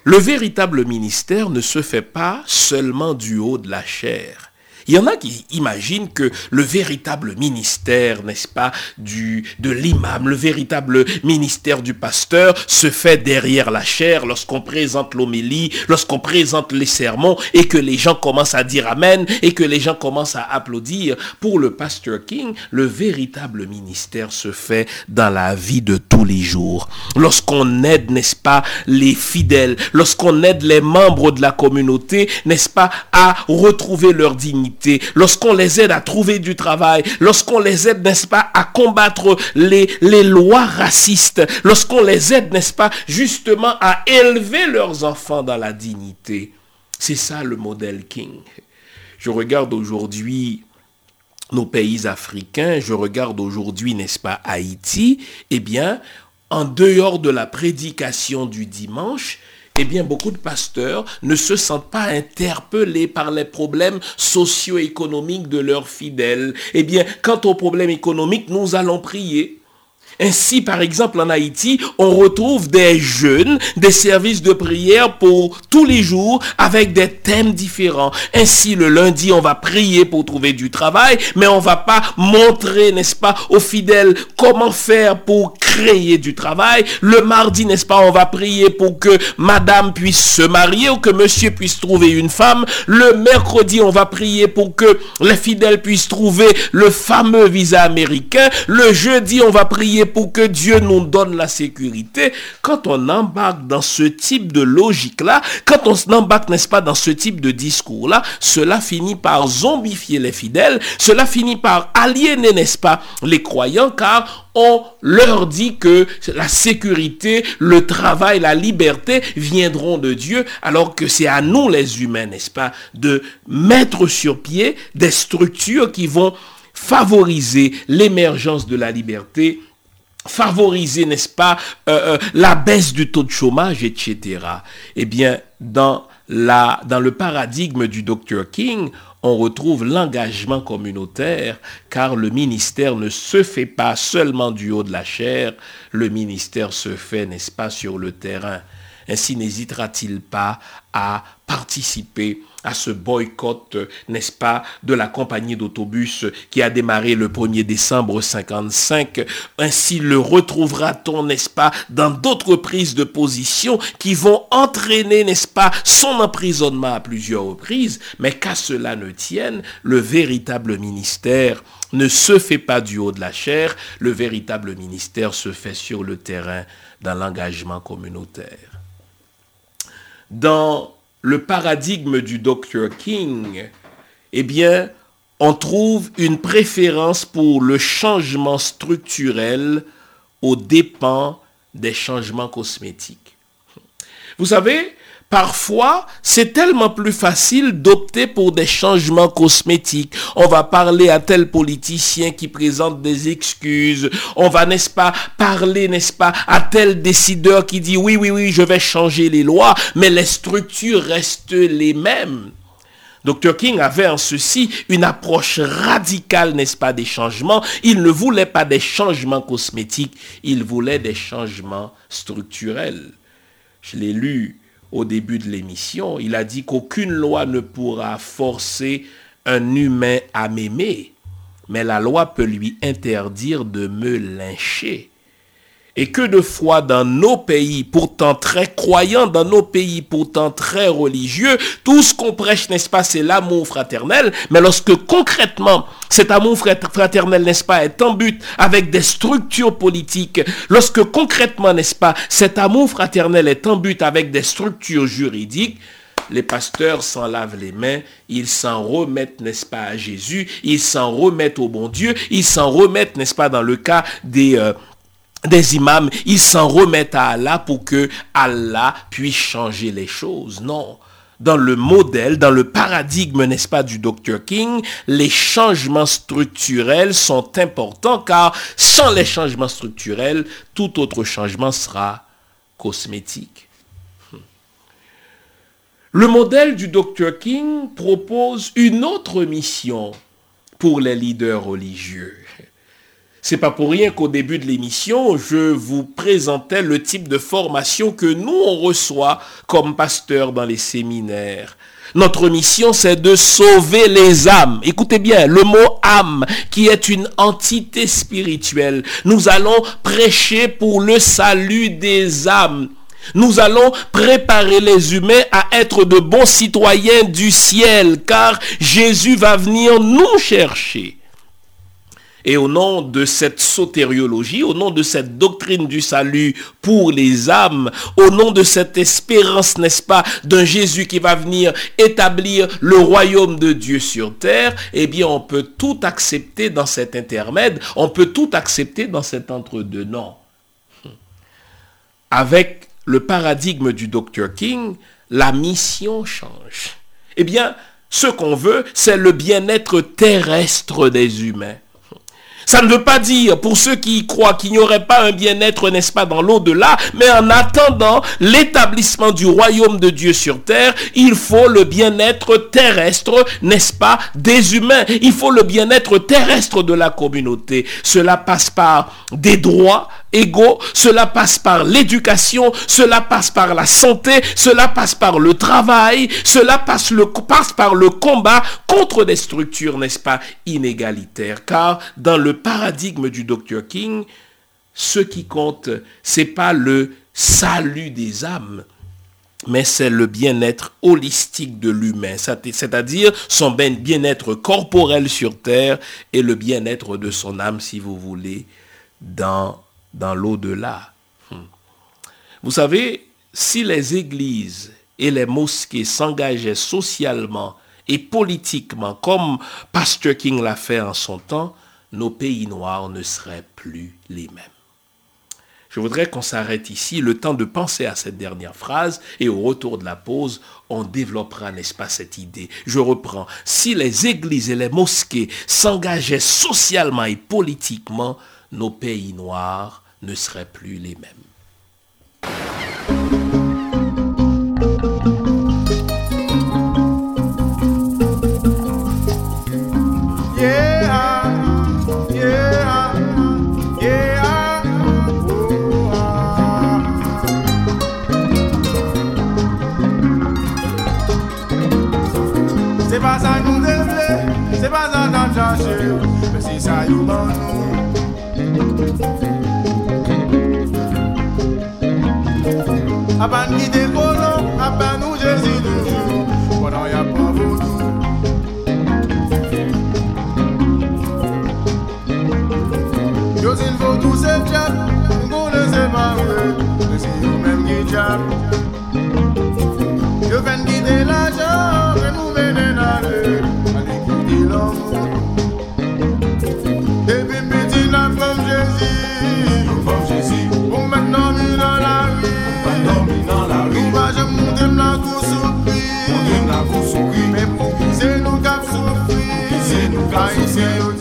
le véritable ministère ne se fait pas seulement du haut de la chair. Il y en a qui imaginent que le véritable ministère, n'est-ce pas, du, de l'imam, le véritable ministère du pasteur se fait derrière la chair lorsqu'on présente l'homélie, lorsqu'on présente les sermons et que les gens commencent à dire Amen et que les gens commencent à applaudir. Pour le pasteur King, le véritable ministère se fait dans la vie de tous les jours. Lorsqu'on aide, n'est-ce pas, les fidèles, lorsqu'on aide les membres de la communauté, n'est-ce pas, à retrouver leur dignité lorsqu'on les aide à trouver du travail, lorsqu'on les aide, n'est-ce pas, à combattre les, les lois racistes, lorsqu'on les aide, n'est-ce pas, justement à élever leurs enfants dans la dignité. C'est ça le modèle King. Je regarde aujourd'hui nos pays africains, je regarde aujourd'hui, n'est-ce pas, Haïti, eh bien, en dehors de la prédication du dimanche, eh bien, beaucoup de pasteurs ne se sentent pas interpellés par les problèmes socio-économiques de leurs fidèles. Eh bien, quant aux problèmes économiques, nous allons prier. Ainsi, par exemple, en Haïti, on retrouve des jeunes, des services de prière pour tous les jours avec des thèmes différents. Ainsi, le lundi, on va prier pour trouver du travail, mais on va pas montrer, n'est-ce pas, aux fidèles comment faire pour créer du travail. Le mardi, n'est-ce pas, on va prier pour que madame puisse se marier ou que monsieur puisse trouver une femme. Le mercredi, on va prier pour que les fidèles puissent trouver le fameux visa américain. Le jeudi, on va prier pour que Dieu nous donne la sécurité. Quand on embarque dans ce type de logique-là, quand on embarque, n'est-ce pas, dans ce type de discours-là, cela finit par zombifier les fidèles, cela finit par aliéner, n'est-ce pas, les croyants, car on leur dit que la sécurité, le travail, la liberté viendront de Dieu, alors que c'est à nous les humains, n'est-ce pas, de mettre sur pied des structures qui vont favoriser l'émergence de la liberté favoriser, n'est-ce pas, euh, euh, la baisse du taux de chômage, etc. Eh bien, dans, la, dans le paradigme du Dr. King, on retrouve l'engagement communautaire, car le ministère ne se fait pas seulement du haut de la chair, le ministère se fait, n'est-ce pas, sur le terrain. Ainsi n'hésitera-t-il pas à participer à ce boycott, n'est-ce pas, de la compagnie d'autobus qui a démarré le 1er décembre 55. Ainsi le retrouvera-t-on, n'est-ce pas, dans d'autres prises de position qui vont entraîner, n'est-ce pas, son emprisonnement à plusieurs reprises. Mais qu'à cela ne tienne, le véritable ministère ne se fait pas du haut de la chair, le véritable ministère se fait sur le terrain dans l'engagement communautaire. Dans le paradigme du Dr. King, eh bien, on trouve une préférence pour le changement structurel aux dépens des changements cosmétiques. Vous savez, Parfois, c'est tellement plus facile d'opter pour des changements cosmétiques. On va parler à tel politicien qui présente des excuses. On va, n'est-ce pas, parler, n'est-ce pas, à tel décideur qui dit oui, oui, oui, je vais changer les lois, mais les structures restent les mêmes. Dr. King avait en ceci une approche radicale, n'est-ce pas, des changements. Il ne voulait pas des changements cosmétiques, il voulait des changements structurels. Je l'ai lu au début de l'émission, il a dit qu'aucune loi ne pourra forcer un humain à m'aimer, mais la loi peut lui interdire de me lyncher. Et que de fois dans nos pays, pourtant très croyants, dans nos pays pourtant très religieux, tout ce qu'on prêche, n'est-ce pas, c'est l'amour fraternel. Mais lorsque concrètement, cet amour fraternel, n'est-ce pas, est en but avec des structures politiques, lorsque concrètement, n'est-ce pas, cet amour fraternel est en but avec des structures juridiques, les pasteurs s'en lavent les mains, ils s'en remettent, n'est-ce pas, à Jésus, ils s'en remettent au bon Dieu, ils s'en remettent, n'est-ce pas, dans le cas des, euh, des imams, ils s'en remettent à Allah pour que Allah puisse changer les choses. Non. Dans le modèle, dans le paradigme, n'est-ce pas, du Dr. King, les changements structurels sont importants car sans les changements structurels, tout autre changement sera cosmétique. Hmm. Le modèle du Dr. King propose une autre mission pour les leaders religieux. C'est pas pour rien qu'au début de l'émission, je vous présentais le type de formation que nous on reçoit comme pasteurs dans les séminaires. Notre mission, c'est de sauver les âmes. Écoutez bien, le mot âme, qui est une entité spirituelle. Nous allons prêcher pour le salut des âmes. Nous allons préparer les humains à être de bons citoyens du ciel, car Jésus va venir nous chercher. Et au nom de cette sotériologie, au nom de cette doctrine du salut pour les âmes, au nom de cette espérance, n'est-ce pas, d'un Jésus qui va venir établir le royaume de Dieu sur terre, eh bien, on peut tout accepter dans cet intermède, on peut tout accepter dans cet entre-deux. Non. Avec le paradigme du Dr. King, la mission change. Eh bien, ce qu'on veut, c'est le bien-être terrestre des humains. Ça ne veut pas dire, pour ceux qui croient qu'il n'y aurait pas un bien-être, n'est-ce pas, dans l'au-delà, mais en attendant l'établissement du royaume de Dieu sur terre, il faut le bien-être terrestre, n'est-ce pas, des humains. Il faut le bien-être terrestre de la communauté. Cela passe par des droits, égaux, cela passe par l'éducation, cela passe par la santé, cela passe par le travail, cela passe, le, passe par le combat contre des structures, n'est-ce pas, inégalitaires. Car dans le paradigme du Dr. King, ce qui compte, c'est pas le salut des âmes, mais c'est le bien-être holistique de l'humain, c'est-à-dire son bien-être corporel sur terre et le bien-être de son âme, si vous voulez, dans dans l'au-delà. Vous savez, si les églises et les mosquées s'engageaient socialement et politiquement, comme Pasteur King l'a fait en son temps, nos pays noirs ne seraient plus les mêmes. Je voudrais qu'on s'arrête ici, le temps de penser à cette dernière phrase, et au retour de la pause, on développera, n'est-ce pas, cette idée. Je reprends. Si les églises et les mosquées s'engageaient socialement et politiquement, nos pays noirs ne seraient plus les mêmes. Aban ki de kolon, aban say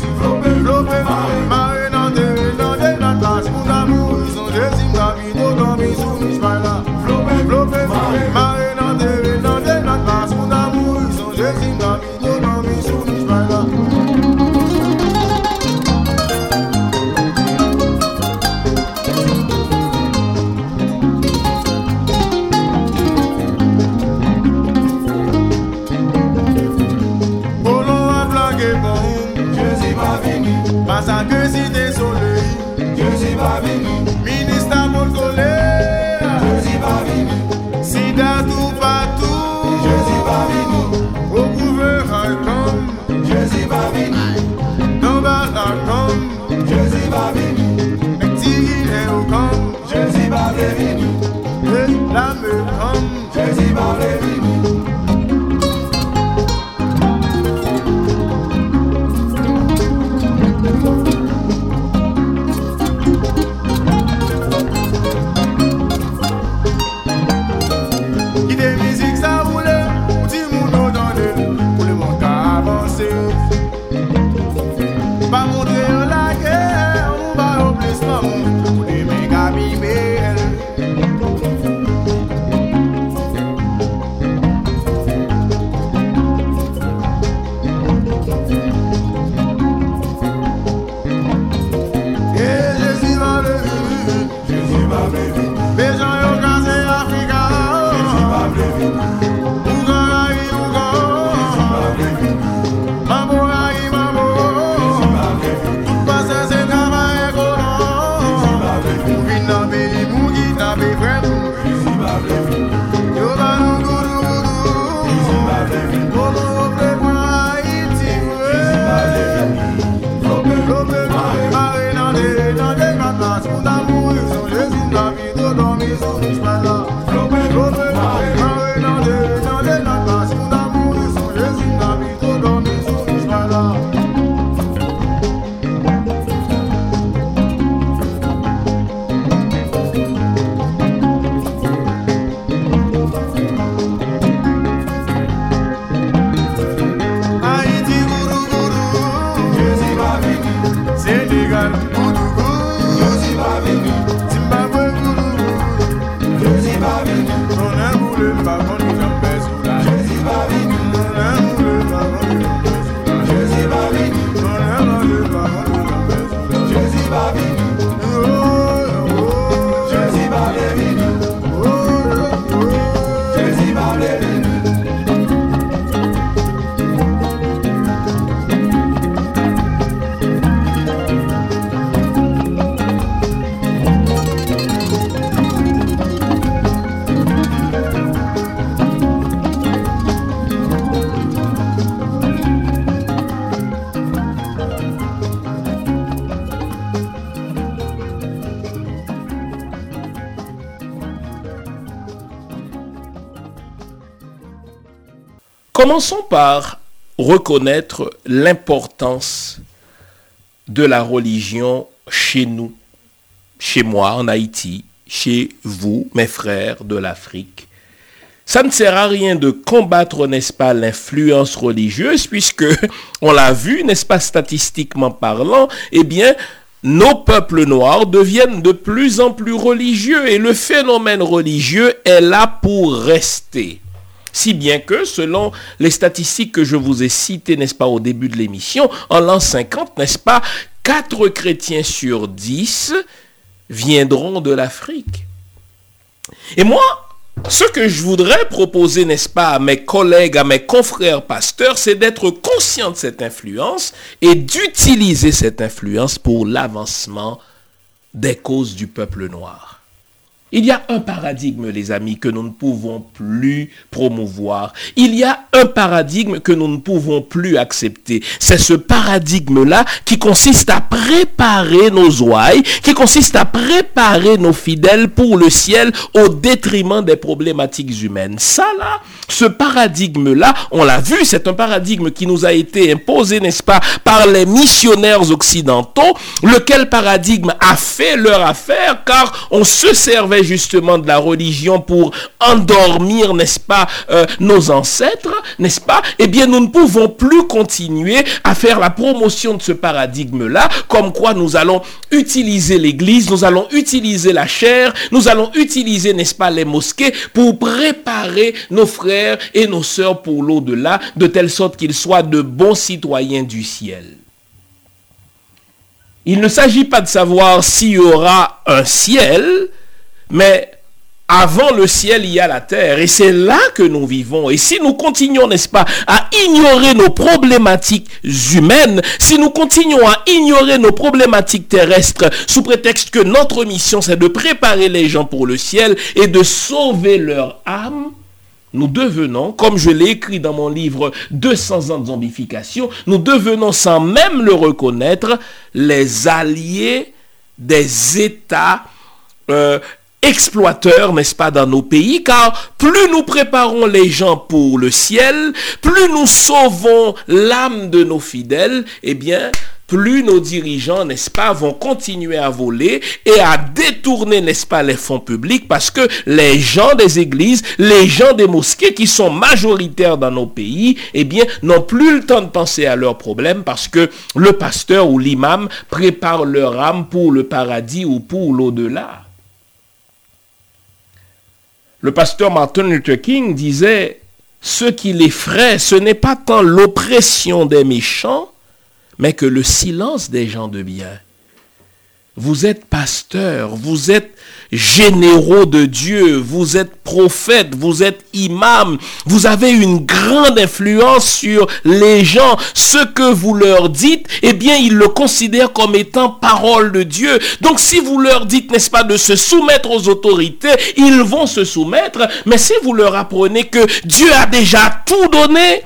Commençons par reconnaître l'importance de la religion chez nous, chez moi en Haïti, chez vous, mes frères de l'Afrique. Ça ne sert à rien de combattre, n'est-ce pas, l'influence religieuse, puisque, on l'a vu, n'est-ce pas, statistiquement parlant, eh bien, nos peuples noirs deviennent de plus en plus religieux et le phénomène religieux est là pour rester. Si bien que, selon les statistiques que je vous ai citées, n'est-ce pas, au début de l'émission, en l'an 50, n'est-ce pas, 4 chrétiens sur 10 viendront de l'Afrique. Et moi, ce que je voudrais proposer, n'est-ce pas, à mes collègues, à mes confrères pasteurs, c'est d'être conscient de cette influence et d'utiliser cette influence pour l'avancement des causes du peuple noir. Il y a un paradigme, les amis, que nous ne pouvons plus promouvoir. Il y a un paradigme que nous ne pouvons plus accepter. C'est ce paradigme-là qui consiste à préparer nos ouailles, qui consiste à préparer nos fidèles pour le ciel au détriment des problématiques humaines. Ça, là, ce paradigme-là, on l'a vu, c'est un paradigme qui nous a été imposé, n'est-ce pas, par les missionnaires occidentaux, lequel paradigme a fait leur affaire car on se servait justement de la religion pour endormir, n'est-ce pas, euh, nos ancêtres, n'est-ce pas? Eh bien, nous ne pouvons plus continuer à faire la promotion de ce paradigme-là, comme quoi nous allons utiliser l'Église, nous allons utiliser la chair, nous allons utiliser, n'est-ce pas, les mosquées pour préparer nos frères et nos sœurs pour l'au-delà, de telle sorte qu'ils soient de bons citoyens du ciel. Il ne s'agit pas de savoir s'il y aura un ciel, mais avant le ciel, il y a la terre. Et c'est là que nous vivons. Et si nous continuons, n'est-ce pas, à ignorer nos problématiques humaines, si nous continuons à ignorer nos problématiques terrestres sous prétexte que notre mission, c'est de préparer les gens pour le ciel et de sauver leur âme, nous devenons, comme je l'ai écrit dans mon livre 200 ans de zombification, nous devenons sans même le reconnaître les alliés des États euh, exploiteurs, n'est-ce pas, dans nos pays, car plus nous préparons les gens pour le ciel, plus nous sauvons l'âme de nos fidèles, eh bien, plus nos dirigeants, n'est-ce pas, vont continuer à voler et à détourner, n'est-ce pas, les fonds publics parce que les gens des églises, les gens des mosquées qui sont majoritaires dans nos pays, eh bien, n'ont plus le temps de penser à leurs problèmes parce que le pasteur ou l'imam prépare leur âme pour le paradis ou pour l'au-delà. Le pasteur Martin Luther King disait, ce qui l'effraie, ce n'est pas tant l'oppression des méchants, mais que le silence des gens de bien. Vous êtes pasteur, vous êtes généraux de Dieu, vous êtes prophète, vous êtes imam, vous avez une grande influence sur les gens. Ce que vous leur dites, eh bien, ils le considèrent comme étant parole de Dieu. Donc, si vous leur dites, n'est-ce pas, de se soumettre aux autorités, ils vont se soumettre. Mais si vous leur apprenez que Dieu a déjà tout donné,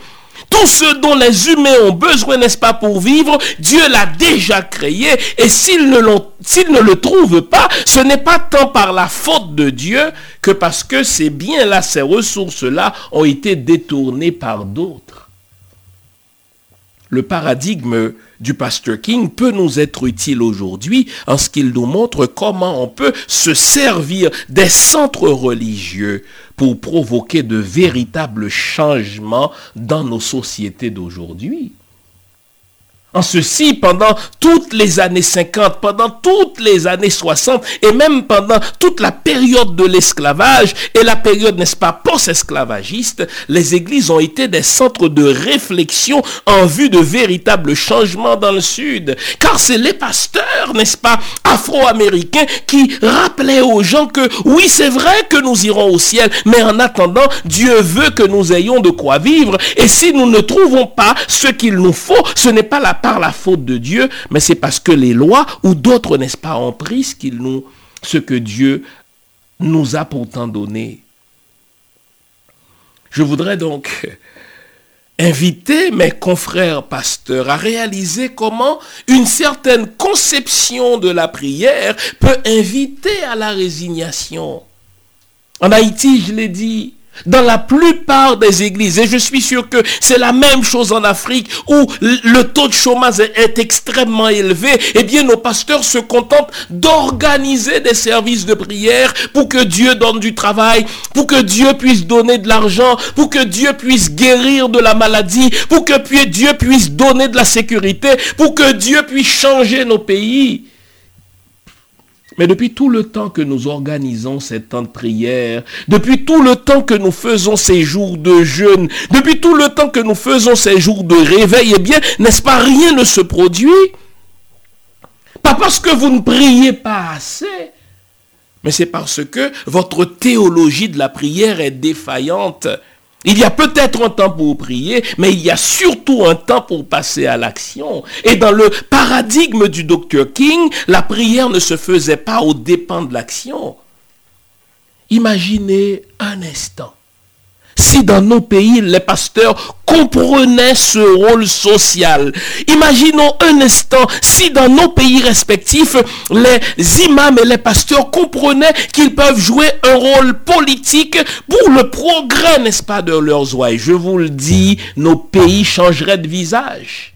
tout ce dont les humains ont besoin, n'est-ce pas, pour vivre, Dieu l'a déjà créé. Et s'ils ne, le trouvent pas, ce n'est pas tant par la faute de Dieu que parce que ces biens-là, ces ressources-là ont été détournées par d'autres. Le paradigme du pasteur King peut nous être utile aujourd'hui en ce qu'il nous montre comment on peut se servir des centres religieux pour provoquer de véritables changements dans nos sociétés d'aujourd'hui. En ceci, pendant toutes les années 50, pendant toutes les années 60 et même pendant toute la période de l'esclavage et la période, n'est-ce pas, post-esclavagiste, les églises ont été des centres de réflexion en vue de véritables changements dans le Sud. Car c'est les pasteurs, n'est-ce pas, afro-américains qui rappelaient aux gens que oui, c'est vrai que nous irons au ciel, mais en attendant, Dieu veut que nous ayons de quoi vivre. Et si nous ne trouvons pas ce qu'il nous faut, ce n'est pas la par la faute de Dieu, mais c'est parce que les lois ou d'autres, n'est-ce pas, ont pris ce, ce que Dieu nous a pourtant donné. Je voudrais donc inviter mes confrères pasteurs à réaliser comment une certaine conception de la prière peut inviter à la résignation. En Haïti, je l'ai dit, dans la plupart des églises, et je suis sûr que c'est la même chose en Afrique où le taux de chômage est extrêmement élevé, eh bien nos pasteurs se contentent d'organiser des services de prière pour que Dieu donne du travail, pour que Dieu puisse donner de l'argent, pour que Dieu puisse guérir de la maladie, pour que Dieu puisse donner de la sécurité, pour que Dieu puisse changer nos pays. Mais depuis tout le temps que nous organisons ces temps de prière, depuis tout le temps que nous faisons ces jours de jeûne, depuis tout le temps que nous faisons ces jours de réveil, eh bien, n'est-ce pas, rien ne se produit? Pas parce que vous ne priez pas assez, mais c'est parce que votre théologie de la prière est défaillante. Il y a peut-être un temps pour prier, mais il y a surtout un temps pour passer à l'action. Et dans le paradigme du docteur King, la prière ne se faisait pas aux dépens de l'action. Imaginez un instant si dans nos pays, les pasteurs comprenaient ce rôle social. Imaginons un instant si dans nos pays respectifs, les imams et les pasteurs comprenaient qu'ils peuvent jouer un rôle politique pour le progrès, n'est-ce pas, de leurs ouailles? Je vous le dis, nos pays changeraient de visage.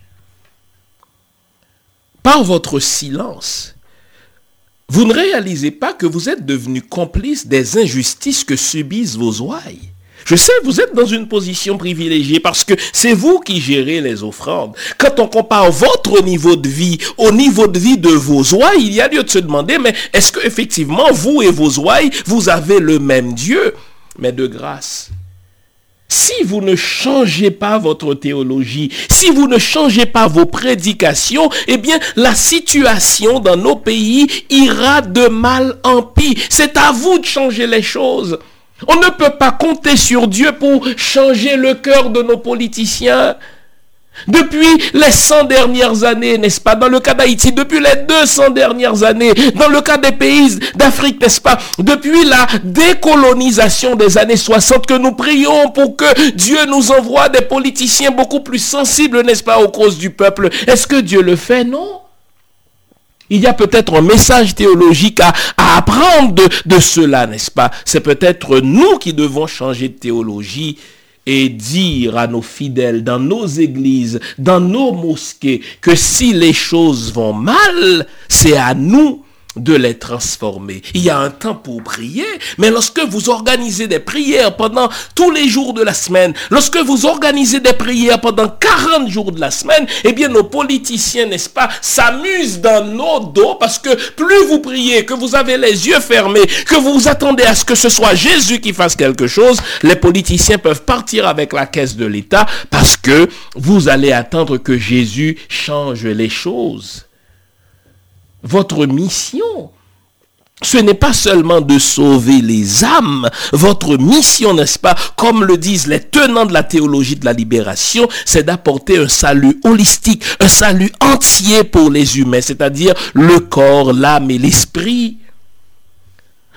Par votre silence, vous ne réalisez pas que vous êtes devenu complice des injustices que subissent vos ouailles. Je sais, vous êtes dans une position privilégiée parce que c'est vous qui gérez les offrandes. Quand on compare votre niveau de vie au niveau de vie de vos ouailles, il y a lieu de se demander, mais est-ce que effectivement vous et vos ouailles, vous avez le même Dieu? Mais de grâce. Si vous ne changez pas votre théologie, si vous ne changez pas vos prédications, eh bien, la situation dans nos pays ira de mal en pis. C'est à vous de changer les choses. On ne peut pas compter sur Dieu pour changer le cœur de nos politiciens. Depuis les 100 dernières années, n'est-ce pas, dans le cas d'Haïti, depuis les 200 dernières années, dans le cas des pays d'Afrique, n'est-ce pas, depuis la décolonisation des années 60, que nous prions pour que Dieu nous envoie des politiciens beaucoup plus sensibles, n'est-ce pas, aux causes du peuple. Est-ce que Dieu le fait? Non. Il y a peut-être un message théologique à, apprendre de, cela, n'est-ce pas? C'est peut-être nous qui devons changer de théologie et dire à nos fidèles dans nos églises, dans nos mosquées, que si les choses vont mal, c'est à nous de les transformer. Il y a un temps pour prier, mais lorsque vous organisez des prières pendant tous les jours de la semaine, lorsque vous organisez des prières pendant 40 jours de la semaine, eh bien nos politiciens, n'est-ce pas, s'amusent dans nos dos parce que plus vous priez, que vous avez les yeux fermés, que vous attendez à ce que ce soit Jésus qui fasse quelque chose, les politiciens peuvent partir avec la caisse de l'État parce que vous allez attendre que Jésus change les choses. Votre mission. Ce n'est pas seulement de sauver les âmes. Votre mission, n'est-ce pas, comme le disent les tenants de la théologie de la libération, c'est d'apporter un salut holistique, un salut entier pour les humains, c'est-à-dire le corps, l'âme et l'esprit.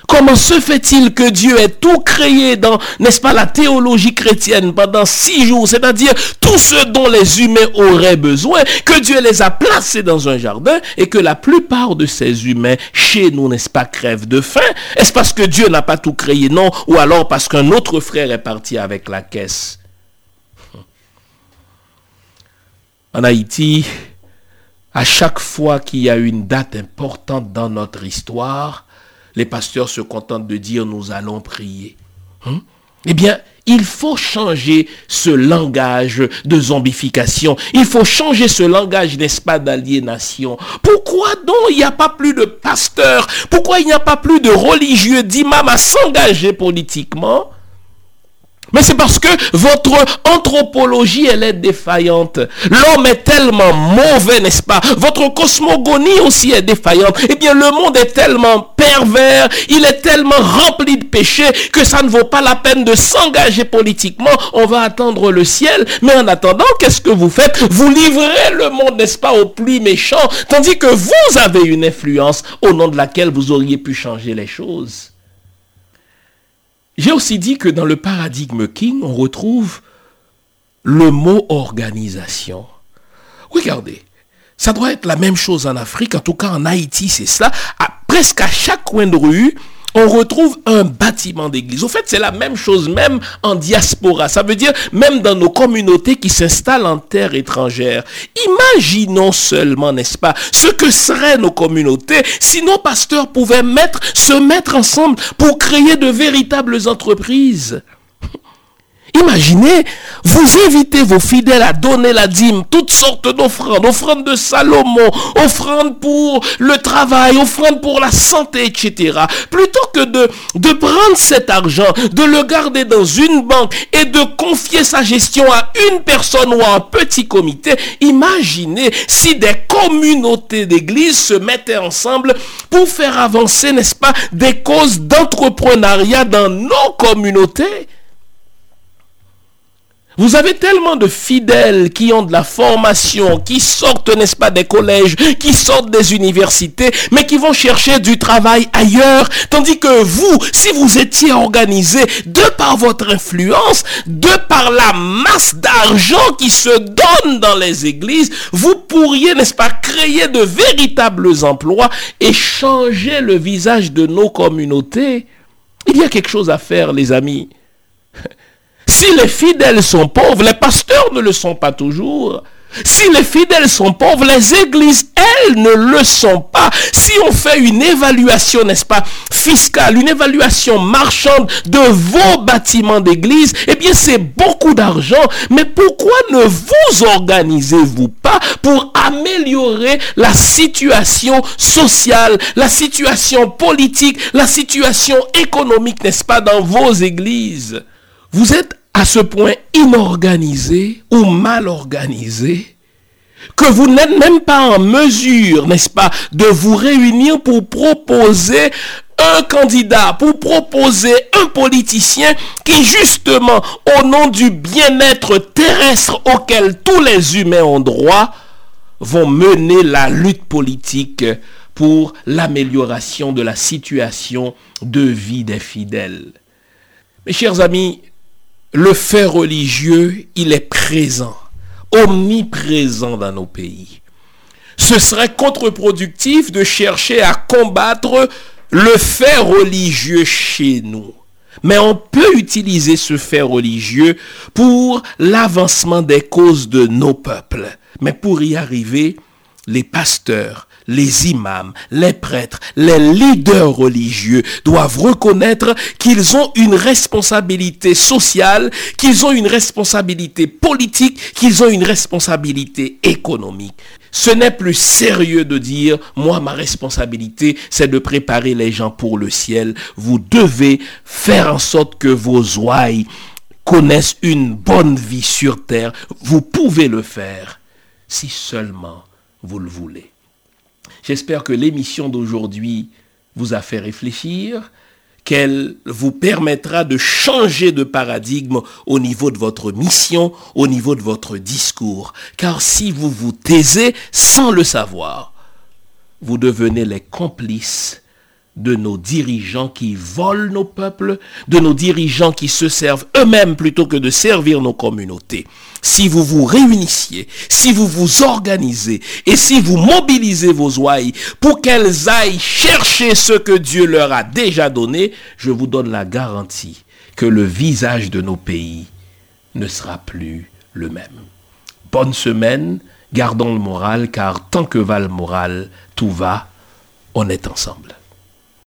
Comment se fait-il que Dieu ait tout créé dans, n'est-ce pas, la théologie chrétienne pendant six jours, c'est-à-dire tout ce dont les humains auraient besoin, que Dieu les a placés dans un jardin et que la plupart de ces humains chez nous, n'est-ce pas, crèvent de faim. Est-ce parce que Dieu n'a pas tout créé? Non, ou alors parce qu'un autre frère est parti avec la caisse? En Haïti, à chaque fois qu'il y a une date importante dans notre histoire, les pasteurs se contentent de dire nous allons prier. Hein? Eh bien, il faut changer ce langage de zombification. Il faut changer ce langage, n'est-ce pas, d'aliénation. Pourquoi donc il n'y a pas plus de pasteurs? Pourquoi il n'y a pas plus de religieux, d'imams à s'engager politiquement? Mais c'est parce que votre anthropologie, elle est défaillante. L'homme est tellement mauvais, n'est-ce pas? Votre cosmogonie aussi est défaillante. Eh bien, le monde est tellement pervers, il est tellement rempli de péchés que ça ne vaut pas la peine de s'engager politiquement. On va attendre le ciel. Mais en attendant, qu'est-ce que vous faites? Vous livrez le monde, n'est-ce pas, aux plus méchants, tandis que vous avez une influence au nom de laquelle vous auriez pu changer les choses. J'ai aussi dit que dans le paradigme King, on retrouve le mot organisation. Regardez, ça doit être la même chose en Afrique, en tout cas en Haïti, c'est cela. À, presque à chaque coin de rue, on retrouve un bâtiment d'église. Au fait, c'est la même chose même en diaspora. Ça veut dire même dans nos communautés qui s'installent en terre étrangère. Imaginons seulement, n'est-ce pas, ce que seraient nos communautés si nos pasteurs pouvaient se mettre ensemble pour créer de véritables entreprises. Imaginez, vous invitez vos fidèles à donner la dîme, toutes sortes d'offrandes, offrandes de Salomon, offrandes pour le travail, offrandes pour la santé, etc. Plutôt que de, de prendre cet argent, de le garder dans une banque et de confier sa gestion à une personne ou à un petit comité, imaginez si des communautés d'église se mettaient ensemble pour faire avancer, n'est-ce pas, des causes d'entrepreneuriat dans nos communautés. Vous avez tellement de fidèles qui ont de la formation, qui sortent, n'est-ce pas, des collèges, qui sortent des universités, mais qui vont chercher du travail ailleurs. Tandis que vous, si vous étiez organisé de par votre influence, de par la masse d'argent qui se donne dans les églises, vous pourriez, n'est-ce pas, créer de véritables emplois et changer le visage de nos communautés. Il y a quelque chose à faire, les amis. Si les fidèles sont pauvres, les pasteurs ne le sont pas toujours. Si les fidèles sont pauvres, les églises, elles, ne le sont pas. Si on fait une évaluation, n'est-ce pas, fiscale, une évaluation marchande de vos bâtiments d'église, eh bien, c'est beaucoup d'argent. Mais pourquoi ne vous organisez-vous pas pour améliorer la situation sociale, la situation politique, la situation économique, n'est-ce pas, dans vos églises? Vous êtes à ce point inorganisé ou mal organisé que vous n'êtes même pas en mesure, n'est-ce pas, de vous réunir pour proposer un candidat, pour proposer un politicien qui justement, au nom du bien-être terrestre auquel tous les humains ont droit, vont mener la lutte politique pour l'amélioration de la situation de vie des fidèles. Mes chers amis, le fait religieux, il est présent, omniprésent dans nos pays. Ce serait contre-productif de chercher à combattre le fait religieux chez nous. Mais on peut utiliser ce fait religieux pour l'avancement des causes de nos peuples. Mais pour y arriver, les pasteurs, les imams, les prêtres, les leaders religieux doivent reconnaître qu'ils ont une responsabilité sociale, qu'ils ont une responsabilité politique, qu'ils ont une responsabilité économique. Ce n'est plus sérieux de dire, moi, ma responsabilité, c'est de préparer les gens pour le ciel. Vous devez faire en sorte que vos ouailles connaissent une bonne vie sur terre. Vous pouvez le faire si seulement vous le voulez. J'espère que l'émission d'aujourd'hui vous a fait réfléchir, qu'elle vous permettra de changer de paradigme au niveau de votre mission, au niveau de votre discours. Car si vous vous taisez sans le savoir, vous devenez les complices de nos dirigeants qui volent nos peuples, de nos dirigeants qui se servent eux-mêmes plutôt que de servir nos communautés. Si vous vous réunissiez, si vous vous organisez et si vous mobilisez vos ouailles pour qu'elles aillent chercher ce que Dieu leur a déjà donné, je vous donne la garantie que le visage de nos pays ne sera plus le même. Bonne semaine, gardons le moral car tant que va le moral, tout va, on est ensemble.